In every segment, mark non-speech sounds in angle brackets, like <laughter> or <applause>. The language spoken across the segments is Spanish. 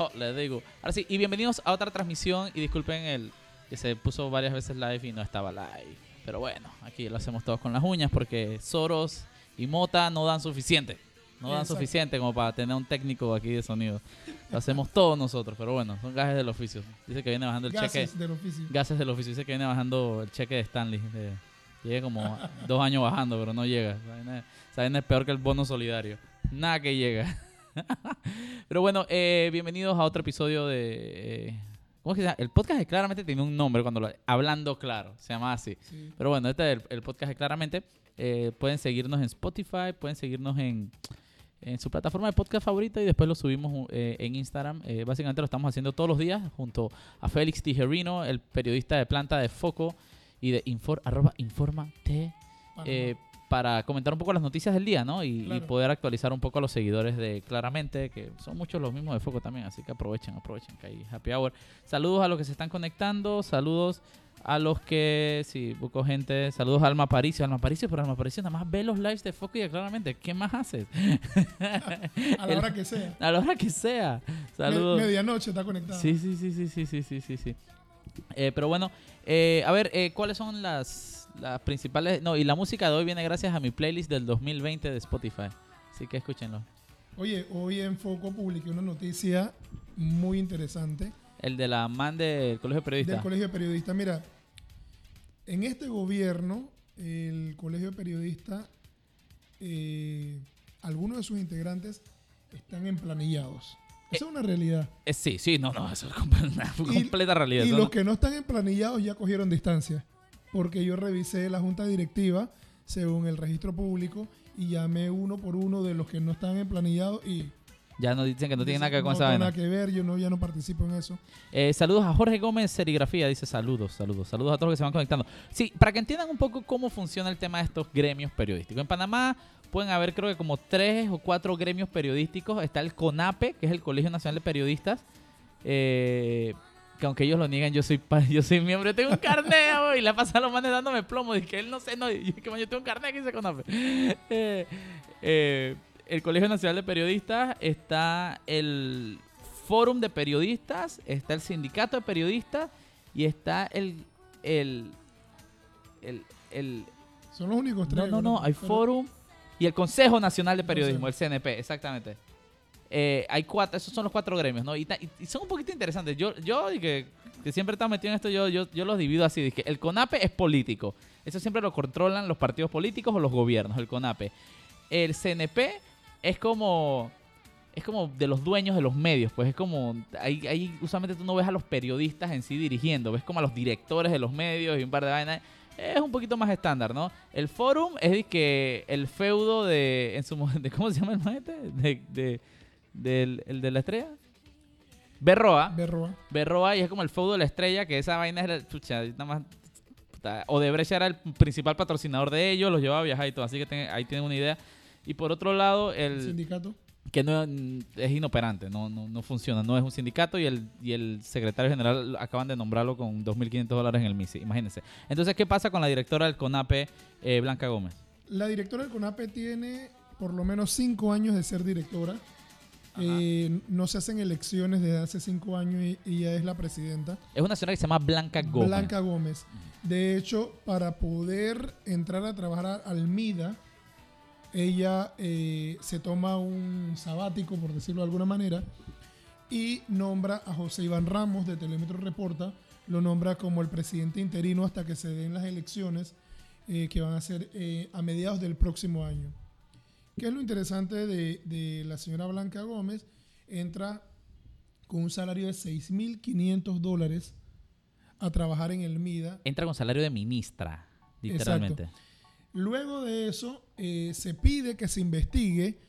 <laughs> Oh, les digo. Ahora sí, y bienvenidos a otra transmisión. Y disculpen el que se puso varias veces live y no estaba live. Pero bueno, aquí lo hacemos todos con las uñas porque Soros y Mota no dan suficiente. No dan Exacto. suficiente como para tener un técnico aquí de sonido. Lo hacemos todos nosotros, pero bueno, son gajes del oficio. Dice que viene bajando el cheque. Gases del oficio. Gases del oficio. Dice que viene bajando el cheque de Stanley. de- Lleva como <laughs> dos años bajando, pero no llega. Vaina es peor que el bono solidario. Nada que llega. <laughs> pero bueno, eh, bienvenidos a otro episodio de... eh, ¿Cómo es que se llama? El podcast de claramente tiene un nombre cuando lo... Hablando claro, se llama así. Sí. Pero bueno, este es el, el podcast de claramente. Eh, pueden seguirnos en Spotify, pueden seguirnos en, en su plataforma de podcast favorita y después lo subimos eh, en Instagram. Eh, básicamente lo estamos haciendo todos los días junto a Félix Tijerino, el periodista de planta de Foco y de Infor, arroba Informate, eh, para comentar un poco las noticias del día, ¿no? Y, poder actualizar un poco a los seguidores de Claramente, que son muchos los mismos de Foco también, así que aprovechen, aprovechen que hay happy hour. Saludos a los que se están conectando, saludos a los que, sí, busco gente, saludos a Alma Aparicio, Alma Aparicio, pero Alma Aparicio nada más ve los lives de Foco y de Claramente, ¿qué más haces? <laughs> a la hora que sea. <laughs> A la hora que sea. Saludos. Medianoche está conectado. Sí, sí, sí, sí, sí, sí, sí, sí. Eh, pero bueno, eh, a ver, eh, ¿cuáles son las las principales? No, y la música de hoy viene gracias a mi playlist del 2020 de Spotify. Así que escúchenlo. Oye, hoy en Foco publiqué una noticia muy interesante El de la man del Colegio de Periodistas. del Colegio de Periodistas. Mira, en este gobierno, el Colegio de Periodistas, eh, algunos de sus integrantes están emplanillados. Esa es una realidad. Eh, sí, sí, no, no, eso es <laughs> una Y- completa realidad. Y eso los no- que no están emplanillados ya cogieron distancia. Porque yo revisé la junta directiva según el registro público y llamé uno por uno de los que no están emplanillados y Ya nos dicen que no tiene dicen, nada que ver con no esa tengo vaina. nada que ver, yo no, ya no participo en eso. Eh, saludos a Jorge Gómez Serigrafía, dice saludos, saludos, saludos a todos los que se van conectando. Sí, para que entiendan un poco cómo funciona el tema de estos gremios periodísticos. En Panamá pueden haber creo que como tres o cuatro gremios periodísticos. Está el CONAPE, que es el Colegio Nacional de Periodistas. eh, que aunque ellos lo niegan, yo soy <laughs> yo soy miembro, yo tengo un carnet güey, <laughs> y la pasan los manes dándome plomo. Dije, él no sé, no, <laughs> yo, que, man, yo tengo un carnet que dice CONAPE. Eh, eh, el Colegio Nacional de Periodistas, está el Fórum de Periodistas, está el Sindicato de Periodistas y está el... el, el, el- Son los únicos tres. no, no, no, hay Fórum y el Consejo Nacional de Periodismo, el. CNP, exactamente. Eh, hay cuatro, esos son los cuatro gremios, ¿no? Y, son un poquito interesantes. Yo, yo que, que siempre he estado metido en esto, yo, yo, yo los divido así. Dije, el CONAPE es político. Eso siempre lo controlan los partidos políticos o los gobiernos, el CONAPE. El CNP es como es como de los dueños de los medios, pues es como ahí, ahí usualmente tú no ves a los periodistas en sí dirigiendo, ves como a los directores de los medios y un par de vainas. Es un poquito más estándar, ¿no? El forum es de que el feudo de en su <laughs> de cómo se llama el maestro de del el de la estrella Berroa Berroa. Berroa y es como el feudo de la estrella, que esa vaina es la chucha, nada más. Odebrecht era el principal patrocinador de ellos, los llevaba a viajar y todo, así que ten- ahí tienen una idea. Y por otro lado, El el sindicato. que no mm, es inoperante, no, no, no funciona, no es un sindicato y el, y el secretario general acaban de nombrarlo con 2.500 dólares en el MISI, imagínense. Entonces, ¿qué pasa con la directora del CONAPE, eh, Blanca Gómez? La directora del CONAPE tiene por lo menos cinco años de ser directora. Eh, no se hacen elecciones desde hace cinco años y, y ella es la presidenta. Es una señora que se llama Blanca Gómez. Blanca Gómez. De hecho, para poder entrar a trabajar al MIDA, ella eh, se toma un sabático, por decirlo de alguna manera, y nombra a José Iván Ramos de Telemetro Reporta, lo nombra como el presidente interino hasta que se den las elecciones eh, que van a ser eh, a mediados del próximo año. ¿Qué es lo interesante de, de la señora Blanca Gómez? Entra con un salario de 6.500 dólares a trabajar en el MIDA. Entra con salario de ministra, literalmente. Luego de eso, eh, se pide que se investigue,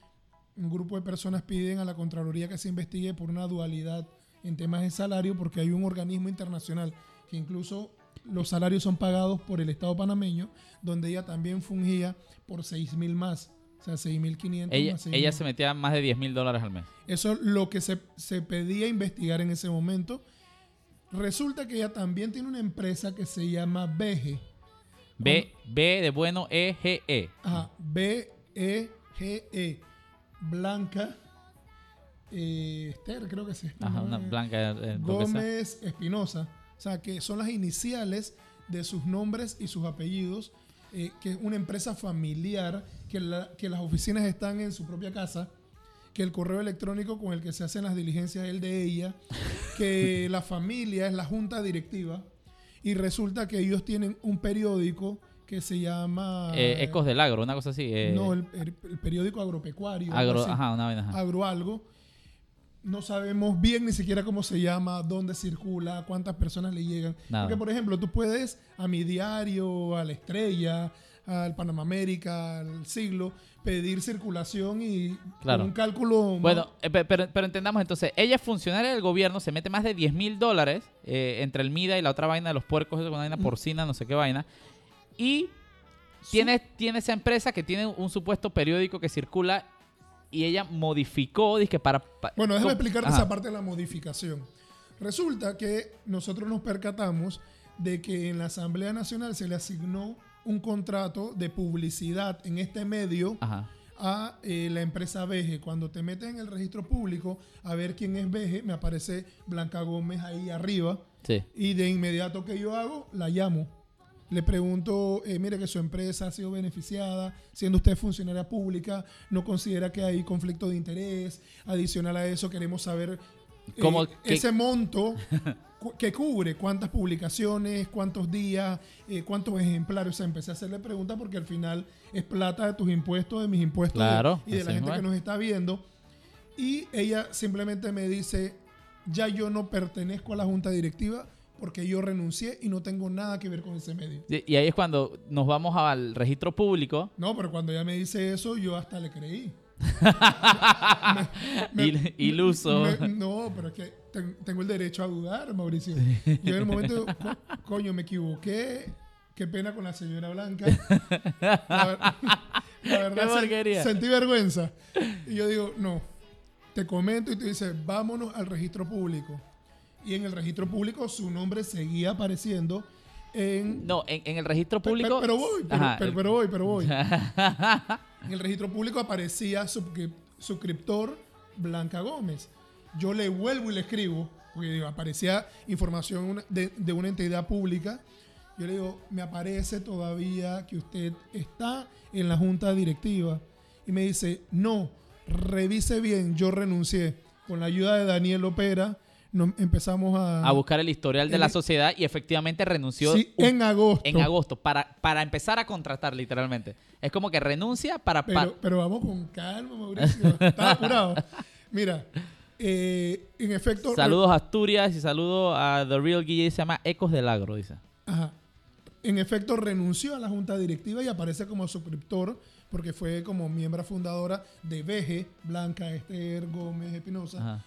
un grupo de personas piden a la Contraloría que se investigue por una dualidad en temas de salario, porque hay un organismo internacional que incluso los salarios son pagados por el Estado panameño, donde ella también fungía por 6 mil más, o sea, 6.500 Ella, más ella 6.000. se metía más de 10 mil dólares al mes. Eso es lo que se, se pedía investigar en ese momento. Resulta que ella también tiene una empresa que se llama BG. B, B de bueno, E, G, E. Ajá, B-E-G-E. Blanca eh, Esther, creo que sí. Ajá, una blanca. eh. Gómez Espinosa. O sea, que son las iniciales de sus nombres y sus apellidos, eh, que es una empresa familiar, que, la- que las oficinas están en su propia casa, que el correo electrónico con el que se hacen las diligencias es el de ella, que <laughs> la familia es la junta directiva, y resulta que ellos tienen un periódico que se llama... Eh, Ecos del Agro, una cosa así. eh, No, el, el- el periódico agropecuario. agro, así ajá, una vaina. ajá. agro algo. No sabemos bien ni siquiera cómo se llama, dónde circula, cuántas personas le llegan. Nada. Porque, por ejemplo, tú puedes a mi diario, a la estrella, al Panamá América, al siglo, pedir circulación y Claro. un cálculo. Bueno, eh, pe- pero, pero entendamos entonces, ella es funcionaria del gobierno, se mete más de 10 mil dólares eh, entre el MIDA y la otra vaina de los puercos, una vaina porcina, no sé qué vaina. Y tiene, tiene esa empresa que tiene un supuesto periódico que circula y ella modificó, dizque para... pa- Bueno, déjame explicarte Ajá. esa parte de la modificación. Resulta que nosotros nos percatamos de que en la Asamblea Nacional se le asignó un contrato de publicidad en este medio Ajá. a eh, la empresa Veje. Cuando te metes en el registro público a ver quién es Veje, me aparece Blanca Gómez ahí arriba Sí. y de inmediato que yo hago, la llamo. Le pregunto, eh, mire que su empresa ha sido beneficiada, siendo usted funcionaria pública, no considera que hay conflicto de interés. Adicional a eso, queremos saber eh, ¿Cómo que- ese monto que cubre, cuántas publicaciones, cuántos días, eh, cuántos ejemplares. O sea, empecé a hacerle preguntas porque al final es plata de tus impuestos, de mis impuestos de- y de la gente que nos está viendo. Y ella simplemente me dice, ya yo no pertenezco a la junta directiva porque yo renuncié y no tengo nada que ver con ese medio. Y ahí es cuando nos vamos al registro público No, pero cuando ella me dice eso, yo hasta le creí. <laughs> Il- iluso. me- no, pero es que ten- tengo el derecho a dudar, Mauricio. <laughs> Yo en el momento, co- coño, me equivoqué. Qué pena con la señora Blanca. La, <laughs> la verdad, sen- sentí vergüenza. Y yo digo, no. Te comento y tú dices, vámonos al registro público. Y en el registro público su nombre seguía apareciendo en No, en, en el registro público... Pero, voy, pero, Ajá, pero- el- pero voy, pero voy. <laughs> en el registro público aparecía suscri- suscriptor Blanca Gómez. Yo le vuelvo y le escribo, porque digo, aparecía información de, de una entidad pública. Yo le digo, me aparece todavía que usted está en la junta directiva. Y me dice, no, revise bien, yo renuncié. Con la ayuda de Daniel Opera, empezamos a... a buscar el historial de la el- sociedad y efectivamente renunció Sí, un- en agosto. en agosto para, para empezar a contratar literalmente. Es como que renuncia para... pa- Pero, vamos con calma, Mauricio. Estás apurado. Mira, eh, en efecto. saludos a Asturias y saludos a The Real Guille, se llama Ecos del Agro, dice. Ajá. En efecto, renunció a la junta directiva y aparece como suscriptor porque fue como miembro fundadora de VG, Blanca Esther Gómez Espinosa. Ajá.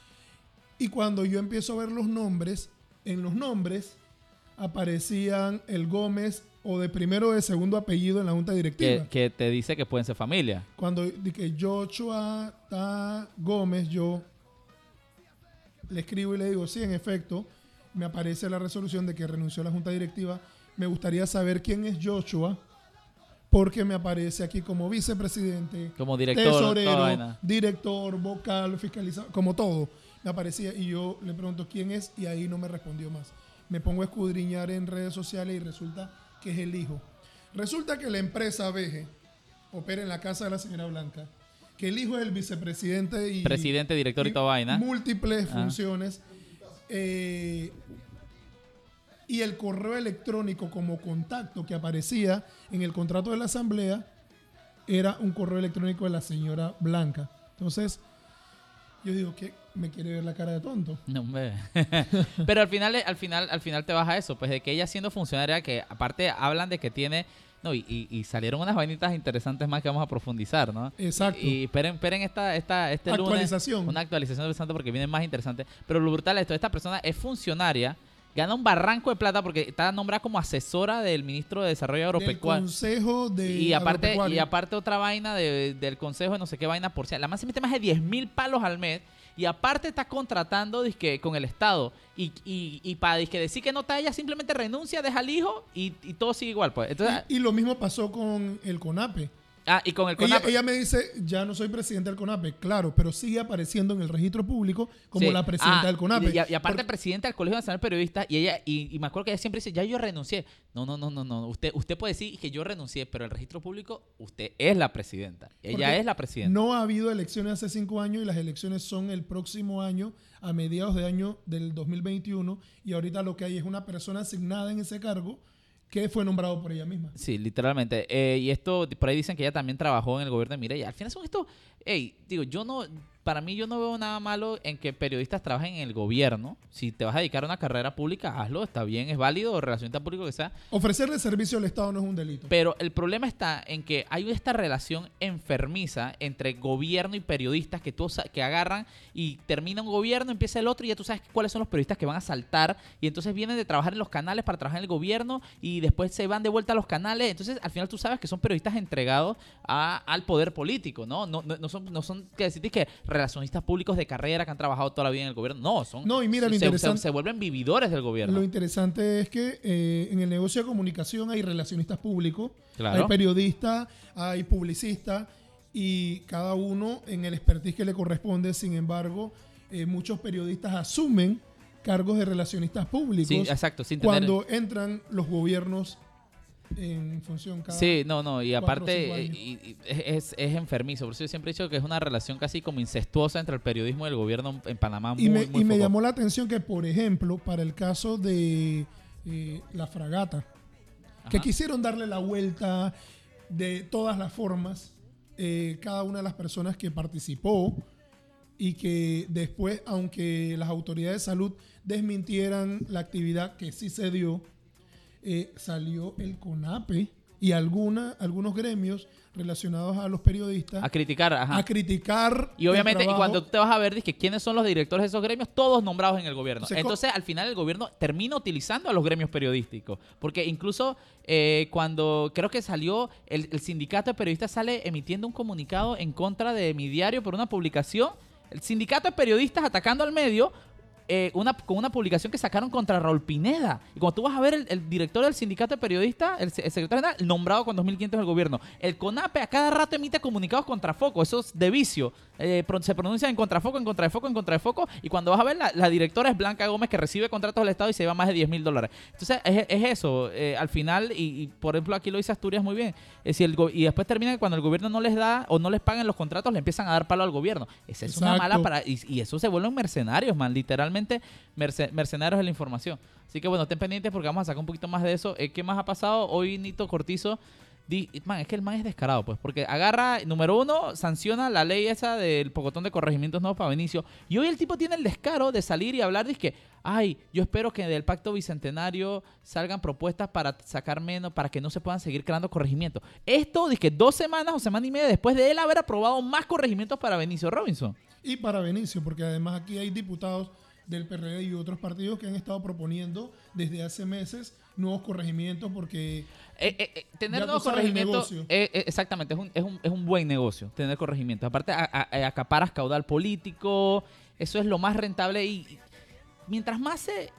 Y cuando yo empiezo a ver los nombres, en los nombres aparecían el Gómez o de primero o de segundo apellido en la junta directiva. Que, que te dice que pueden ser familia. Cuando dije Joshua Ta Gómez, yo le escribo y le digo, sí, en efecto, me aparece la resolución de que renunció a la junta directiva. Me gustaría saber quién es Joshua, porque me aparece aquí como vicepresidente, Como director, tesorero, director, vocal, fiscalizador, como todo. Me aparecía y yo le pregunto quién es y ahí no me respondió más. Me pongo a escudriñar en redes sociales y resulta que es el hijo. Resulta que la empresa Veje opera en la casa de la señora Blanca, que el hijo es el vicepresidente y Presidente, director y toda vaina. múltiples Ah. funciones. Eh, y el correo electrónico como contacto que aparecía en el contrato de la asamblea era un correo electrónico de la señora Blanca. Entonces, yo digo, ¿qué? ¿Me quiere ver la cara de tonto? No, hombre. <laughs> Pero al final, al final, al final te vas a eso, pues de que ella siendo funcionaria, que aparte hablan de que tiene, no, y, y- y salieron unas vainitas interesantes más que vamos a profundizar, ¿no? Exacto. Y esperen, esperen esta, esta, este lunes. Actualización. Una actualización interesante porque viene más interesante. Pero lo brutal es esto, esta persona es funcionaria, gana un barranco de plata porque está nombrada como asesora del ministro de Desarrollo Del Agropecuario. Consejo de Y aparte, y aparte otra vaina de- del consejo de no sé qué vaina por ciento. La más se mete más de 10 mil palos al mes. Y aparte está contratando dizque, con el Estado. Y, y, y para dizque, decir que no está ella, simplemente renuncia, deja al hijo y, y todo sigue igual. pues Entonces, Y, y lo mismo pasó con el CONAPE. Ah, y con el Ella, CONAPE. ella me dice, ya no soy presidente del CONAPE, claro, pero sigue apareciendo en el registro público como Sí. la presidenta Ah, del CONAPE. Y, y- y aparte, Por- presidenta del Colegio Nacional de Periodistas, y ella, y, y me acuerdo que ella siempre dice, ya yo renuncié. No, no, no, no, no. Usted, usted puede decir que yo renuncié, pero el registro público, usted es la presidenta. Ella Porque es la presidenta. No ha habido elecciones hace cinco años y las elecciones son el próximo año, a mediados de año del 2021, y ahorita lo que hay es una persona asignada en ese cargo que fue nombrado por ella misma. Sí, literalmente. Eh, y esto, por ahí dicen que ella también trabajó en el gobierno de Mireya. Al final son estos, hey, digo, yo no, para mí yo no veo nada malo en que periodistas trabajen en el gobierno. Si te vas a dedicar a una carrera pública, hazlo, está bien, es válido, relacionista público que sea. Ofrecerle servicio al Estado no es un delito. Pero el problema está en que hay esta relación enfermiza entre gobierno y periodistas que, tú, que agarran y termina un gobierno, empieza el otro y ya tú sabes cuáles son los periodistas que van a saltar y entonces vienen de trabajar en los canales para trabajar en el gobierno y después se van de vuelta a los canales. Entonces al final tú sabes que son periodistas entregados a- al poder político, ¿no? No, no, no son, no son que decir que relacionistas públicos de carrera que han trabajado toda la vida en el gobierno. No, son... No, y mira, lo se- se, interesante- se vuelven vividores del gobierno. Lo interesante es que eh, en el negocio de comunicación hay relacionistas públicos, Claro. hay periodistas, hay publicistas y cada uno en el expertise que le corresponde. Sin embargo, eh, muchos periodistas asumen cargos de relacionistas públicos Sí, exacto, sin tener... cuando entran los gobiernos en función cada Sí, no, no, y aparte y- y es, es enfermizo. Por eso yo siempre he dicho que es una relación casi como incestuosa entre el periodismo y el gobierno en Panamá. Muy, y me, muy y me foco- llamó la atención que, por ejemplo, para el caso de eh, la fragata, que quisieron darle la vuelta de todas las formas, eh, cada una de las personas que participó y que después, aunque las autoridades de salud desmintieran la actividad que sí se dio, eh, salió el CONAPE y alguna, algunos gremios relacionados a los periodistas A criticar, ajá. a criticar. y obviamente, y cuando tú te vas a ver, dices, ¿quiénes son los directores de esos gremios? Todos nombrados en el gobierno. Entonces, Entonces, al final, el gobierno termina utilizando a los gremios periodísticos. Porque incluso eh, cuando creo que salió, el, el sindicato de periodistas sale emitiendo un comunicado en contra de mi diario por una publicación. El sindicato de periodistas atacando al medio. Eh, una, con una publicación que sacaron contra Raúl Pineda. Y cuando tú vas a ver el, director del sindicato de periodistas, el, el secretario general, nombrado con 2.500 del gobierno. El CONAPE a cada rato emite comunicados contra Foco. Eso es de vicio. Eh, se pronuncia en contrafoco, en contra de foco, en contra de foco. Y cuando vas a ver, la, la directora es Blanca Gómez, que recibe contratos del Estado y se lleva más de 10 mil dólares. Entonces, es, es eso. eh, al final, y, y, por ejemplo, aquí lo dice Asturias muy bien. eh, si el y después termina que cuando el gobierno no les da o no les pagan los contratos, le empiezan a dar palo al gobierno. Esa es una Exacto. mala para. Y, y eso se vuelven mercenarios, man. Literalmente, merce- mercenarios de la información. Así que bueno, estén pendientes porque vamos a sacar un poquito más de eso. Eh, ¿Qué más ha pasado? Hoy Nito Cortizo. Man, es que el man es descarado, pues, porque agarra, número uno, sanciona la ley esa del pocotón de corregimientos nuevos para Benicio. Y hoy el tipo tiene el descaro de salir y hablar, dice que, ay, yo espero que del pacto bicentenario salgan propuestas para sacar menos, para que no se puedan seguir creando corregimientos. Esto, dice que dos semanas o semana y media después de él haber aprobado más corregimientos para Benicio Robinson. Y para Benicio, porque además aquí hay diputados del PRD y otros partidos que han estado proponiendo desde hace meses nuevos corregimientos porque Eh, eh, eh, tener nuevos corregimientos, exactamente, es un, es, un, es un buen negocio tener corregimientos. Aparte, a- acaparas caudal político, eso es lo más rentable y, y mientras más se,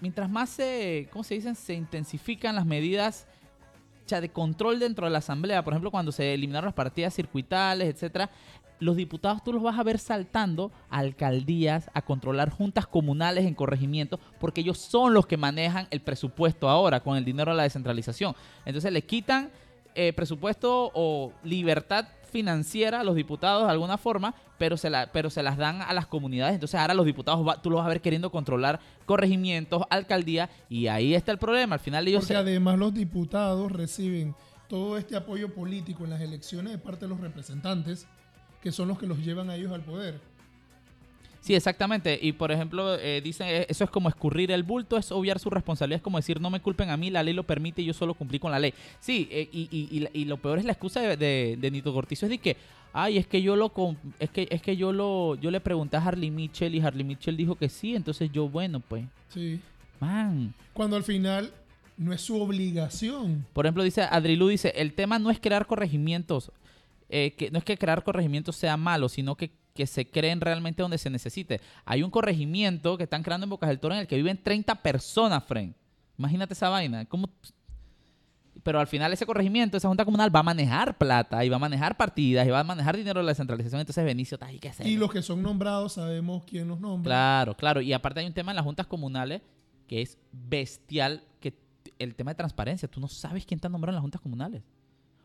mientras más se, ¿cómo se dicen? Se intensifican las medidas de control dentro de la asamblea, por ejemplo, cuando se eliminaron las partidas circuitales, etcétera, los diputados tú los vas a ver saltando a alcaldías, a controlar juntas comunales en corregimiento, porque ellos son los que manejan el presupuesto ahora con el dinero de la descentralización. Entonces le quitan eh, presupuesto o libertad financiera a los diputados de alguna forma, pero se, la, pero se las dan a las comunidades. Entonces ahora los diputados va- tú los vas a ver queriendo controlar corregimientos, alcaldía, y ahí está el problema. Al final ellos... porque se- además los diputados reciben todo este apoyo político en las elecciones de parte de los representantes que son los que los llevan a ellos al poder. Sí, exactamente. Y por ejemplo, eh, dicen, eh, eso es como escurrir el bulto, es obviar su responsabilidad, es como decir, no me culpen a mí, la ley lo permite y yo solo cumplí con la ley. Sí, eh, y, y- y y lo peor es la excusa de, de, de Nito Cortizo, es de que, ay, es que yo lo es que es que yo lo yo le pregunté a Harley Mitchell y Harley Mitchell dijo que sí, entonces yo, bueno, pues, Sí. man. Cuando al final no es su obligación. Por ejemplo, dice Adrilu, dice, el tema no es crear corregimientos, eh, que no es que crear corregimientos sea malo, sino que, que se creen realmente donde se necesite. Hay un corregimiento que están creando en Bocas del Toro en el que viven 30 personas, Fren. Imagínate esa vaina. ¿Cómo? pero al final ese corregimiento, esa junta comunal va a manejar plata y va a manejar partidas y va a manejar dinero de la descentralización. Entonces, Benicio, hay que hacer. Y los que son nombrados sabemos quién los nombra. Claro, claro. Y aparte hay un tema en las juntas comunales que es bestial, que el tema de transparencia. Tú no sabes quién te ha nombrado en las juntas comunales.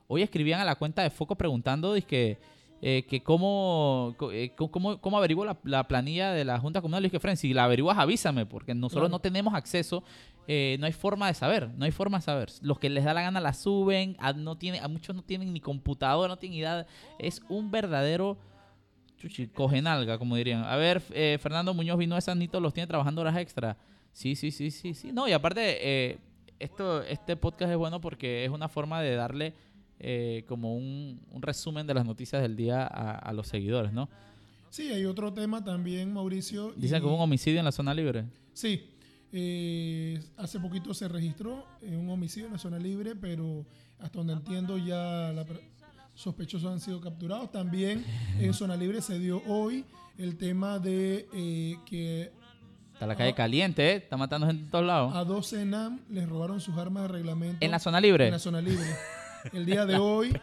Hoy escribían a la cuenta de Foco preguntando dizque, eh, que cómo, eh, cómo, cómo averiguo la, la planilla de la junta comunal. Y dije, Fren, si la averiguas avísame, porque nosotros Claro. no tenemos acceso, eh, no hay forma de saber, no hay forma de saber. Los que les da la gana la suben, a, no tiene, a muchos no tienen ni computadora, no tienen idea. Es un verdadero chuchi, cogenalga, como dirían. A ver, eh, Fernando Muñoz vino de Sanito, los tiene trabajando horas extra. Sí, sí, sí, sí, sí. No, y aparte, eh, esto, este podcast es bueno porque es una forma de darle eh, como un, un resumen de las noticias del día a, a los seguidores, ¿no? Sí, hay otro tema también, Mauricio. Dicen y- que hubo un homicidio en la zona libre. Sí, eh, hace poquito se registró eh, un homicidio en la zona libre, pero hasta donde entiendo ya la sospechosos han sido capturados. También en <laughs> zona libre se dio hoy el tema de eh, que Está la calle caliente, ¿eh? Está matando gente en todos lados. a dos ENAM les robaron sus armas de reglamento ¿En la zona libre? en la zona libre. <laughs> El día <laughs> de hoy,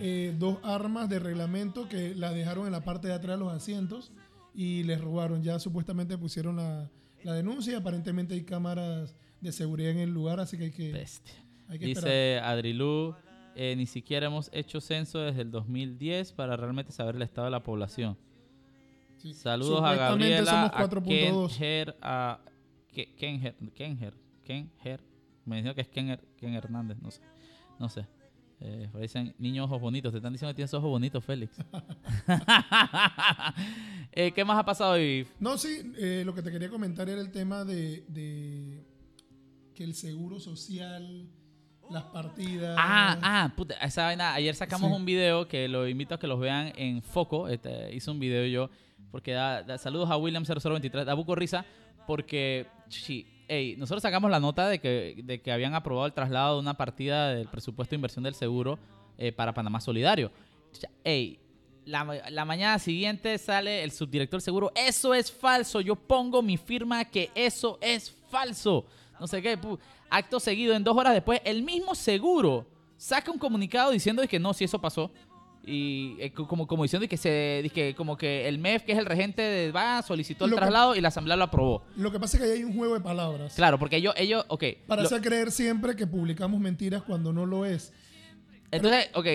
eh, dos armas de reglamento que las dejaron en la parte de atrás de los asientos y les robaron. Ya supuestamente pusieron la, la denuncia y aparentemente hay cámaras de seguridad en el lugar, así que hay que, Bestia. hay que esperar. Dice Adrilú, eh, ni siquiera hemos hecho censo desde el 2010 para realmente saber el estado de la población. Sí. Saludos a Gabriela, a 4.2. Kenher, a Ke- Kenher, Kenher, Kenher. Me dijeron que es Ken, Ken Hernández, no sé. No sé. Eh, dicen niños ojos bonitos. Te están diciendo que tienes ojos bonitos, Félix. <laughs> Eh, ¿Qué más ha pasado hoy? No, sí, eh, lo que te quería comentar era el tema de, de que el seguro social, las partidas. Ah, ah, puta, esa vaina. Ayer sacamos Sí. un video que lo invito a que los vean en Foco. Este, hice un video yo, porque da, da- saludos a William0023, da buco risa, porque, sí, ey, nosotros sacamos la nota de que, de que habían aprobado el traslado de una partida del presupuesto de inversión del seguro eh, para Panamá Solidario. Ey, la, la mañana siguiente sale el subdirector seguro. Eso es falso. Yo pongo mi firma que eso es falso. No sé qué. Acto seguido, en dos horas después, el mismo seguro saca un comunicado diciendo que no, si eso pasó. Y eh, co- como, como diciendo que se que como que el MEF, que es el regente de va, solicitó el Lo que- traslado y la asamblea lo aprobó. Lo que pasa es que ahí hay un juego de palabras. Claro, porque ellos, ellos, ok. Para lo- hacer creer siempre que publicamos mentiras cuando no lo es. entonces, ok.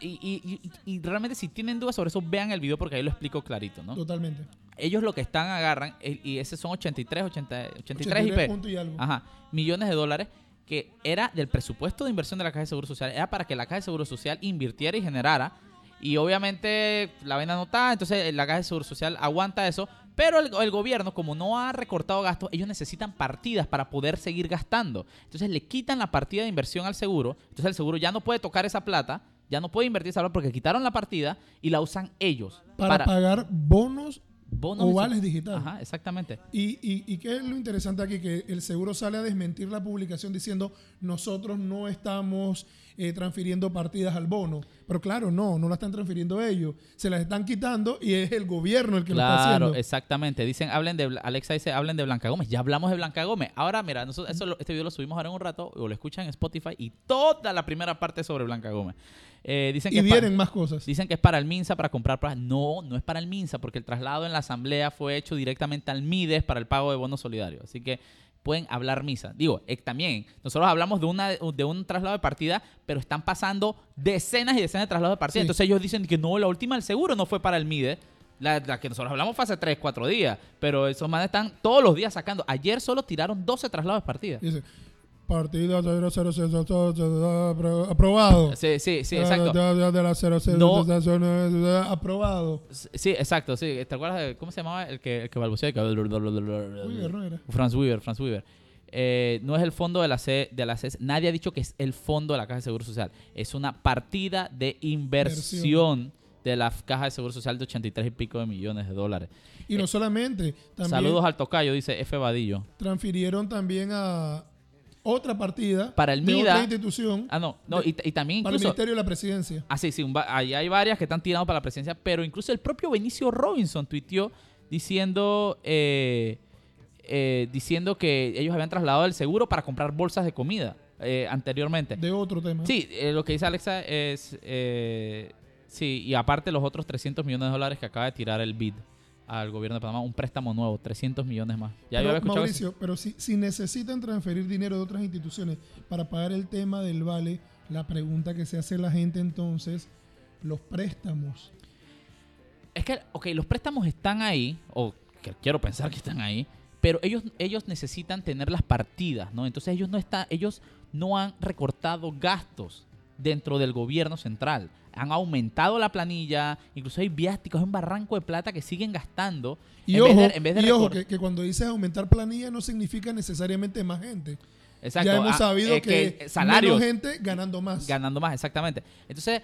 Y, y- y- y realmente si tienen dudas sobre eso, vean el video porque ahí lo explico clarito, ¿no? Totalmente. ellos lo que están agarran, eh, y ese son 83, 80, 83 83 IP, y algo. ajá, millones de dólares, que era del presupuesto de inversión de la Caja de Seguro Social, era para que la Caja de Seguro Social invirtiera y generara, y obviamente la vaina no está, entonces la Caja de Seguro Social aguanta eso, pero el, el gobierno, como no ha recortado gastos, ellos necesitan partidas para poder seguir gastando. Entonces le quitan la partida de inversión al seguro, entonces el seguro ya no puede tocar esa plata, ya no puede invertir esa plata porque quitaron la partida y la usan ellos. Para, pagar bonos bonos o vales digitales. Ajá, exactamente. Y, y, y qué es lo interesante aquí, que el seguro sale a desmentir la publicación diciendo nosotros no estamos eh, transfiriendo partidas al bono. Pero claro, no, no la están transfiriendo ellos. Se las están quitando y es el gobierno el que lo está Claro, haciendo. exactamente. Dicen, hablen de Alexa dice, hablen de Blanca Gómez. Ya hablamos de Blanca Gómez. Ahora, mira, nosotros, eso este video lo subimos ahora en un rato, o lo escuchan en Spotify, y toda la primera parte sobre Blanca Gómez. Eh, dicen que Y vienen más cosas. Dicen que es para el MINSA para comprar plazas. No, no es para el MINSA, porque el traslado en la asamblea fue hecho directamente al MIDES para el pago de bonos solidarios. Así que pueden hablar misa. Digo, eh, también, nosotros hablamos de, una, de un traslado de partida, pero están pasando decenas y decenas de traslados de partida. Sí. Entonces ellos dicen que no, la última del seguro no fue para el MIDES. La, la que nosotros hablamos fue hace 3, 4 días. Pero esos manes están todos los días sacando. Ayer solo tiraron 12 traslados de partida. Dice, partida 0000 aprobado. Sí, sí, sí, exacto. De, de la 00 No. aprobado. Sí, exacto, sí. ¿Te acuerdas de cómo se llamaba el que, el que balbuceaba? Weaver, ¿no era? Franz Weaver, Franz Weaver. Eh, no es el fondo de la C, de la CES. Nadie ha dicho que es el fondo de la Caja de Seguro Social. Es una partida de inversión de la Caja de Seguro Social de 83 y pico de millones de dólares. Y no solamente, también Saludos al tocayo, dice F. Vadillo. transfirieron también a otra partida Para el de MIDA. otra institución Ah, no, no, De- y, y también para el. Ministerio de la Presidencia. Ah, sí, sí, un va- ahí hay varias que están tirando para la presidencia, pero incluso el propio Benicio Robinson tuiteó diciendo, eh, eh, diciendo que ellos habían trasladado el seguro para comprar bolsas de comida. eh, anteriormente. De otro tema. Sí, eh, lo que dice Alexa es... eh, sí, y aparte los otros 300 millones de dólares que acaba de tirar el BID al gobierno de Panamá, un préstamo nuevo, 300 millones más. Ya yo Pero, había Mauricio, pero si, si necesitan transferir dinero de otras instituciones para pagar el tema del vale, la pregunta que se hace la gente entonces, los préstamos. Es que, ok, los préstamos están ahí, o que quiero pensar que están ahí, pero ellos, ellos necesitan tener las partidas, ¿no? Entonces ellos no, está, ellos no han recortado gastos dentro del gobierno central. Han aumentado la planilla, incluso hay viáticos, hay un barranco de plata que siguen gastando. Y en ojo, vez de- en vez de y ojo que, que cuando dices aumentar planilla no significa necesariamente más gente. Exacto, ya hemos ah, sabido es que, salarios menos gente ganando más. ganando más, exactamente. Entonces,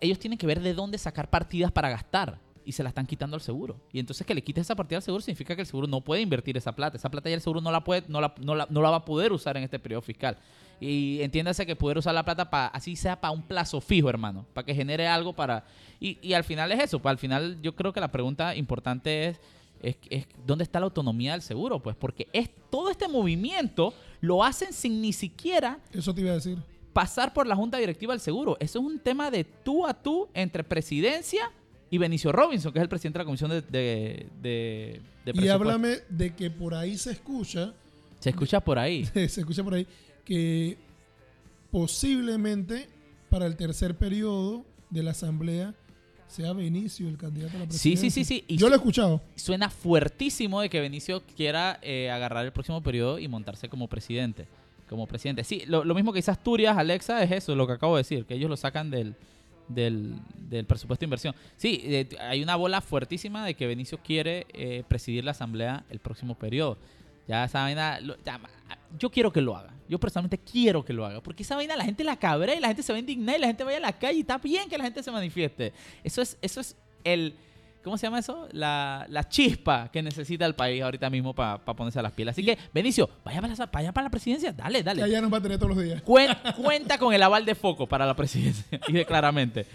ellos tienen que ver de dónde sacar partidas para gastar y se la están quitando al seguro. Y entonces que le quites esa partida al seguro significa que el seguro no puede invertir esa plata. Esa plata ya el seguro no la puede, no la, no la, no la va a poder usar en este periodo fiscal. Y entiéndase que poder usar la plata para, así sea para un plazo fijo, hermano, para que genere algo para... Y, y al final es eso, pues al final yo creo que la pregunta importante es, es, es dónde está la autonomía del seguro, pues porque es todo este movimiento lo hacen sin ni siquiera Eso te iba a decir. pasar por la junta directiva del seguro. Eso es un tema de tú a tú entre presidencia y Benicio Robinson, que es el presidente de la comisión de, de, de- de Y háblame de que por ahí se escucha, Se escucha por ahí. <laughs> se escucha por ahí, que posiblemente para el tercer periodo de la asamblea sea Benicio el candidato a la Sí, presidencia. sí, sí, sí. Y Yo lo he escuchado. suena fuertísimo de que Benicio quiera eh, agarrar el próximo periodo y montarse como presidente. Como presidente. Sí, lo, lo mismo que dice Asturias, Alexa, es eso, lo que acabo de decir, que ellos lo sacan del, del, del presupuesto de inversión. Sí, eh, hay una bola fuertísima de que Benicio quiere eh, presidir la asamblea el próximo periodo. Ya ma- yo quiero que lo haga. Yo personalmente quiero que lo haga. Porque esa vaina la gente la cabrea y la gente se va a indignar y la gente vaya a la calle y está bien que la gente se manifieste. Eso es, eso es el, ¿cómo se llama eso? La, la chispa que necesita el país ahorita mismo para ponerse a las pilas. Así que, Benicio, vaya para, la, vaya para la presidencia. Dale, dale. allá nos va a tener todos los días. Cuen- cuenta con el aval de foco para la presidencia. <laughs> Y de claramente.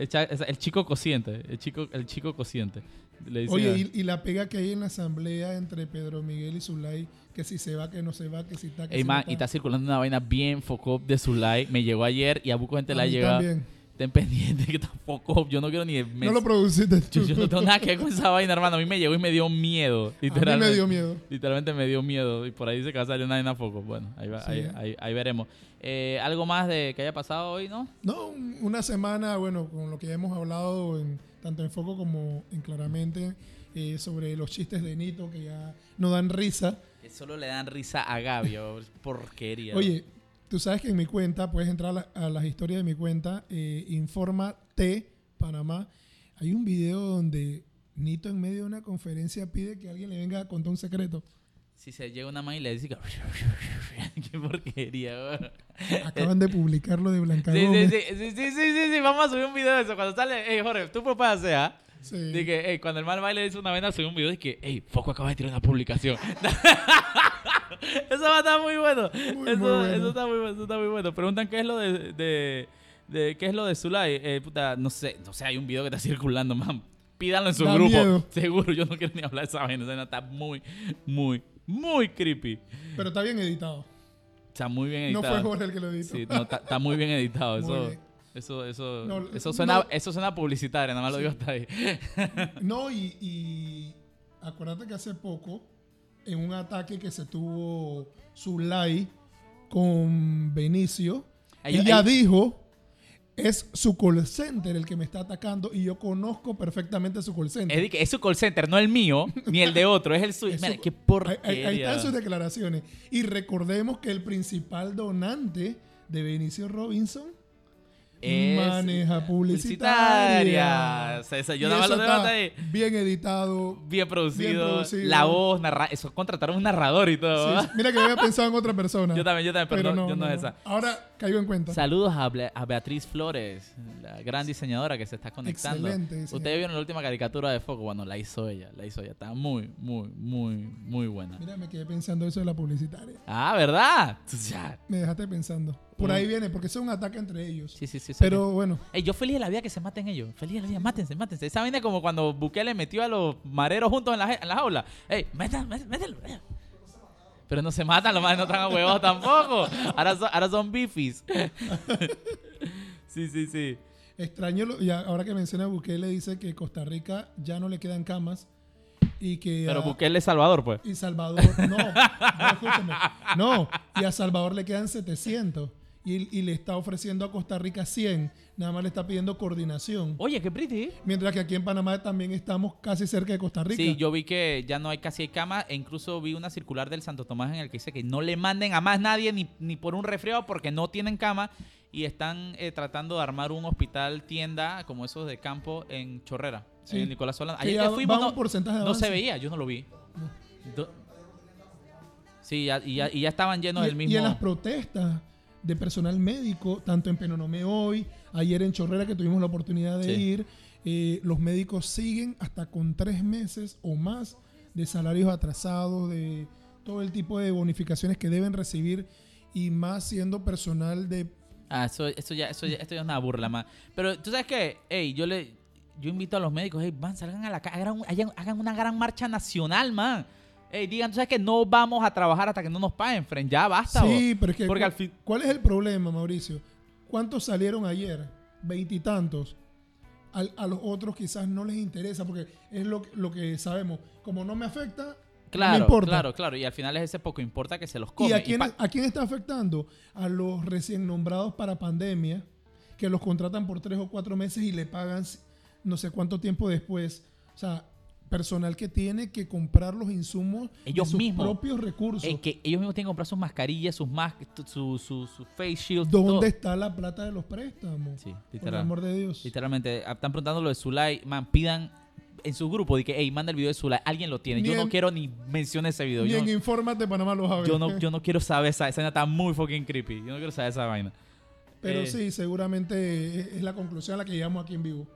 El, chico cociente. El chico, el chico cociente. Le Oye, y, y la pega que hay en la asamblea entre Pedro Miguel y Zulay, que si se va, que no se va, que si está, que Ey, si man, no y está circulando una vaina bien focop de like. Me llegó ayer y a buco gente A la llegado. también. Estén pendientes <laughs> que focop. Yo no quiero ni... me- No lo produciste tú. <laughs> yo, yo no tengo nada que ver con esa vaina, hermano. A mí me llegó y me dio miedo. A mí Literalmente. me dio miedo. Literalmente me dio miedo. Y por ahí dice que va a salir una vaina foco. Bueno, ahí, va- Sí, ahí, eh. ahí- ahí veremos. Eh, ¿Algo más de que haya pasado hoy, no? No, un- una semana, bueno, con lo que ya hemos hablado en, tanto en Foco como en Claramente, eh, sobre los chistes de Nito que ya no dan risa. Que solo le dan risa a Gabio. <laughs> Porquería. Oye, tú sabes que en mi cuenta, puedes entrar a, la- a las historias de mi cuenta, eh, Informa T, Panamá. Hay un video donde Nito en medio de una conferencia pide que alguien le venga a contar un secreto. Si se llega una man y le dice que... <laughs> Qué porquería. Acaban de publicarlo de Blanca Sí, sí, sí, sí, sí, sí, vamos a subir un video de eso. Cuando sale, hey, Jorge, tú puedes hacer, ¿ah? Sí. Que, hey, cuando el mal baile dice una vena, subí un video de que, hey, Foco acaba de tirar una publicación. <laughs> <laughs> eso va a estar muy bueno. Muy, eso, muy bueno. eso está muy bueno, eso está muy bueno. Preguntan qué es lo de, de, de- qué es lo de Zulay. Eh, puta, no sé, no sé, hay un video que está <laughs> circulando, man. Pídanlo en su Da grupo. miedo. <laughs> Seguro, yo no quiero ni hablar de esa vaina. Esa vaina está muy, muy, muy creepy. Pero está bien editado. Está muy bien No editado. fue Jorge el que lo editó. Sí, no, está, está muy bien editado. Muy Eso, bien. eso, eso, No, eso suena, no. eso suena publicitario, nada más lo digo hasta ahí. No, y, y acuérdate que hace poco, en un ataque que se tuvo Zulay con Benicio, Ay, ella ay. dijo, es su call center el que me está atacando y yo conozco perfectamente su call center. Es, es su call center, no el mío, ni el de otro, es el suyo. <laughs> Mira, su- qué ahí, porquería. ahí- ahí están sus declaraciones. Y recordemos que el principal donante de Benicio Robinson Es maneja publicitaria. publicitaria. O sea, eso- yo Y nada más lo ahí. bien editado. Bien producido, producido. la voz, narra eso contrataron un narrador y todo. Sí, ¿verdad? sí. Mira que había pensado en otra persona. Yo también, yo también, pero, no, yo no, no, es esa. Ahora caigo en cuenta. Saludos a, Beatriz Flores, la gran diseñadora que se está conectando. Excelente. Ustedes vieron la última caricatura de Foco, bueno, la hizo ella, la hizo ella. Está muy, muy, muy, muy buena. Mira, me quedé pensando eso de la publicitaria. Ah, ¿verdad? Ya. Me dejaste pensando. Por ahí viene, porque eso es un ataque entre ellos. Sí, sí, sí. Pero bueno, Ey, yo feliz de la vida que se maten ellos. Feliz de la vida, mátense, mátense. Esa vaina es como cuando Bukele metió a los mareros juntos en la, en la jaula. Ey, métan, mét- mételo. eh. Pero no se matan, los más no están a huevos <laughs> tampoco. Ahora son, ahora son bifis. <laughs> sí, sí, sí. Extraño, lo- y ahora que menciona Bukele, dice que Costa Rica ya no le quedan camas y que... Pero a- Bukele es Salvador, pues. Y Salvador, no, no, escúchame. No, y a Salvador le quedan 700 y, y le está ofreciendo a Costa Rica 100. Nada más le está pidiendo coordinación. Oye, qué pretty. Mientras que aquí en Panamá también estamos casi cerca de Costa Rica. Sí, yo vi que ya no hay casi hay cama e incluso vi una circular del Santo Tomás en el que dice que no le manden a más nadie ni, ni por un resfriado porque no tienen cama y están eh, tratando de armar un hospital tienda como esos de campo en Chorrera, Sí. en Nicolás Solano. Que Ayer ya que fuimos no, porcentaje de no se veía, yo no lo vi. Do- Sí, ya- y, ya, y ya estaban llenos y, del mismo... y en las protestas de personal médico, tanto en Penonomé hoy, ayer en Chorrera que tuvimos la oportunidad de Sí. ir, eh, los médicos siguen hasta con tres meses o más de salarios atrasados, de todo el tipo de bonificaciones que deben recibir y más siendo personal de... Ah, eso, eso ya, eso ya, esto ya es una burla más. Pero tú sabes que, hey, yo le, yo invito a los médicos, hey, van, salgan a la calle, hagan, hagan- hagan una gran marcha nacional, man. Hey, digan, tú sabes que no vamos a trabajar hasta que no nos paguen, friend, ya basta. Sí, pero es que... Porque ¿cuál, al fin, cuál es el problema, Mauricio? ¿Cuántos salieron ayer? Veintitantos. A, los otros quizás no les interesa porque es lo, que- lo que sabemos. Como no me afecta, no me claro, importa. claro, claro. Y al final es ese poco importa que se los ¿Y come. a quién, pa- a quién está afectando? A los recién nombrados para pandemia, que los contratan por tres o cuatro meses y le pagan no sé cuánto tiempo después. O sea, personal que tiene que comprar los insumos Ellos de sus mismos. propios recursos. que ellos mismos tienen que comprar sus mascarillas, sus masks, su, su, su face shield. ¿Dónde todo. está la plata de los préstamos? Sí, Por el amor de Dios. Literalmente, ah, están preguntando lo de Zulay. Man, pidan en su grupo de que, hey, manda el video de Zulay. Alguien lo tiene. Ni Yo no quiero ni mencione ese video. Ni Yo en no, Infórmate Panamá lo sabe. yo no, <laughs> yo no quiero saber esa. Esa vaina está muy fucking creepy. Yo no quiero saber esa vaina. Pero Eh, sí, seguramente es, es la conclusión a la que llegamos aquí en vivo.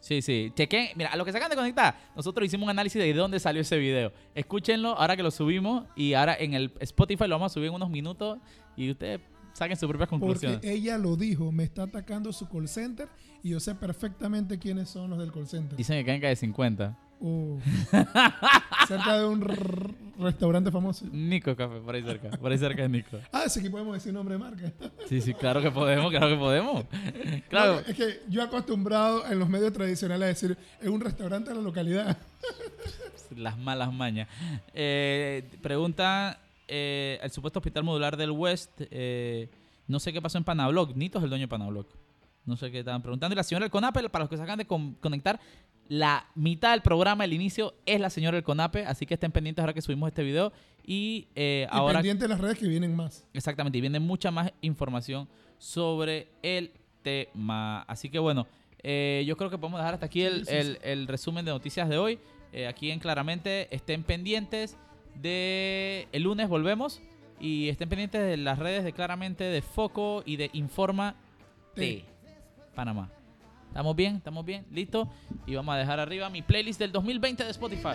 Sí, sí. Chequen. Mira, a los que se acaban de conectar, nosotros hicimos un análisis de dónde salió ese video. Escúchenlo ahora que lo subimos y ahora en el Spotify lo vamos a subir en unos minutos y ustedes saquen sus propias Porque conclusiones. ella lo dijo, me está atacando su call center y yo sé perfectamente quiénes son los del call center. Dicen que caen de 50. Oh. cerca de un restaurante famoso. Nico Café, por ahí cerca. Por ahí cerca de Nico. Ah, sí que podemos decir nombre de marca. Sí, sí, claro que podemos, claro que podemos. Claro. No, es que yo acostumbrado en los medios tradicionales a decir es un restaurante de la localidad. Las malas mañas. Eh, pregunta eh, el supuesto hospital modular del West. eh, no sé qué pasó en Panablock. Nito es el dueño de Panablock. No sé qué estaban preguntando. Y la señora del CONAPE, para los que se acaban de con- conectar, la mitad del programa, el inicio, es la señora del CONAPE. Así que estén pendientes ahora que subimos este video. Y eh, Y ahora. pendiente de las redes que vienen más. Exactamente, y viene mucha más información sobre el tema. Así que bueno, eh, yo creo que podemos dejar hasta aquí el, el- el resumen de noticias de hoy. Eh, aquí en Claramente, estén pendientes de... El lunes volvemos y estén pendientes de las redes de Claramente, de Foco y de Informa T. T. Panamá. ¿Estamos bien? ¿Estamos bien? ¿Listo? Y vamos a dejar arriba mi playlist del 2020 de Spotify.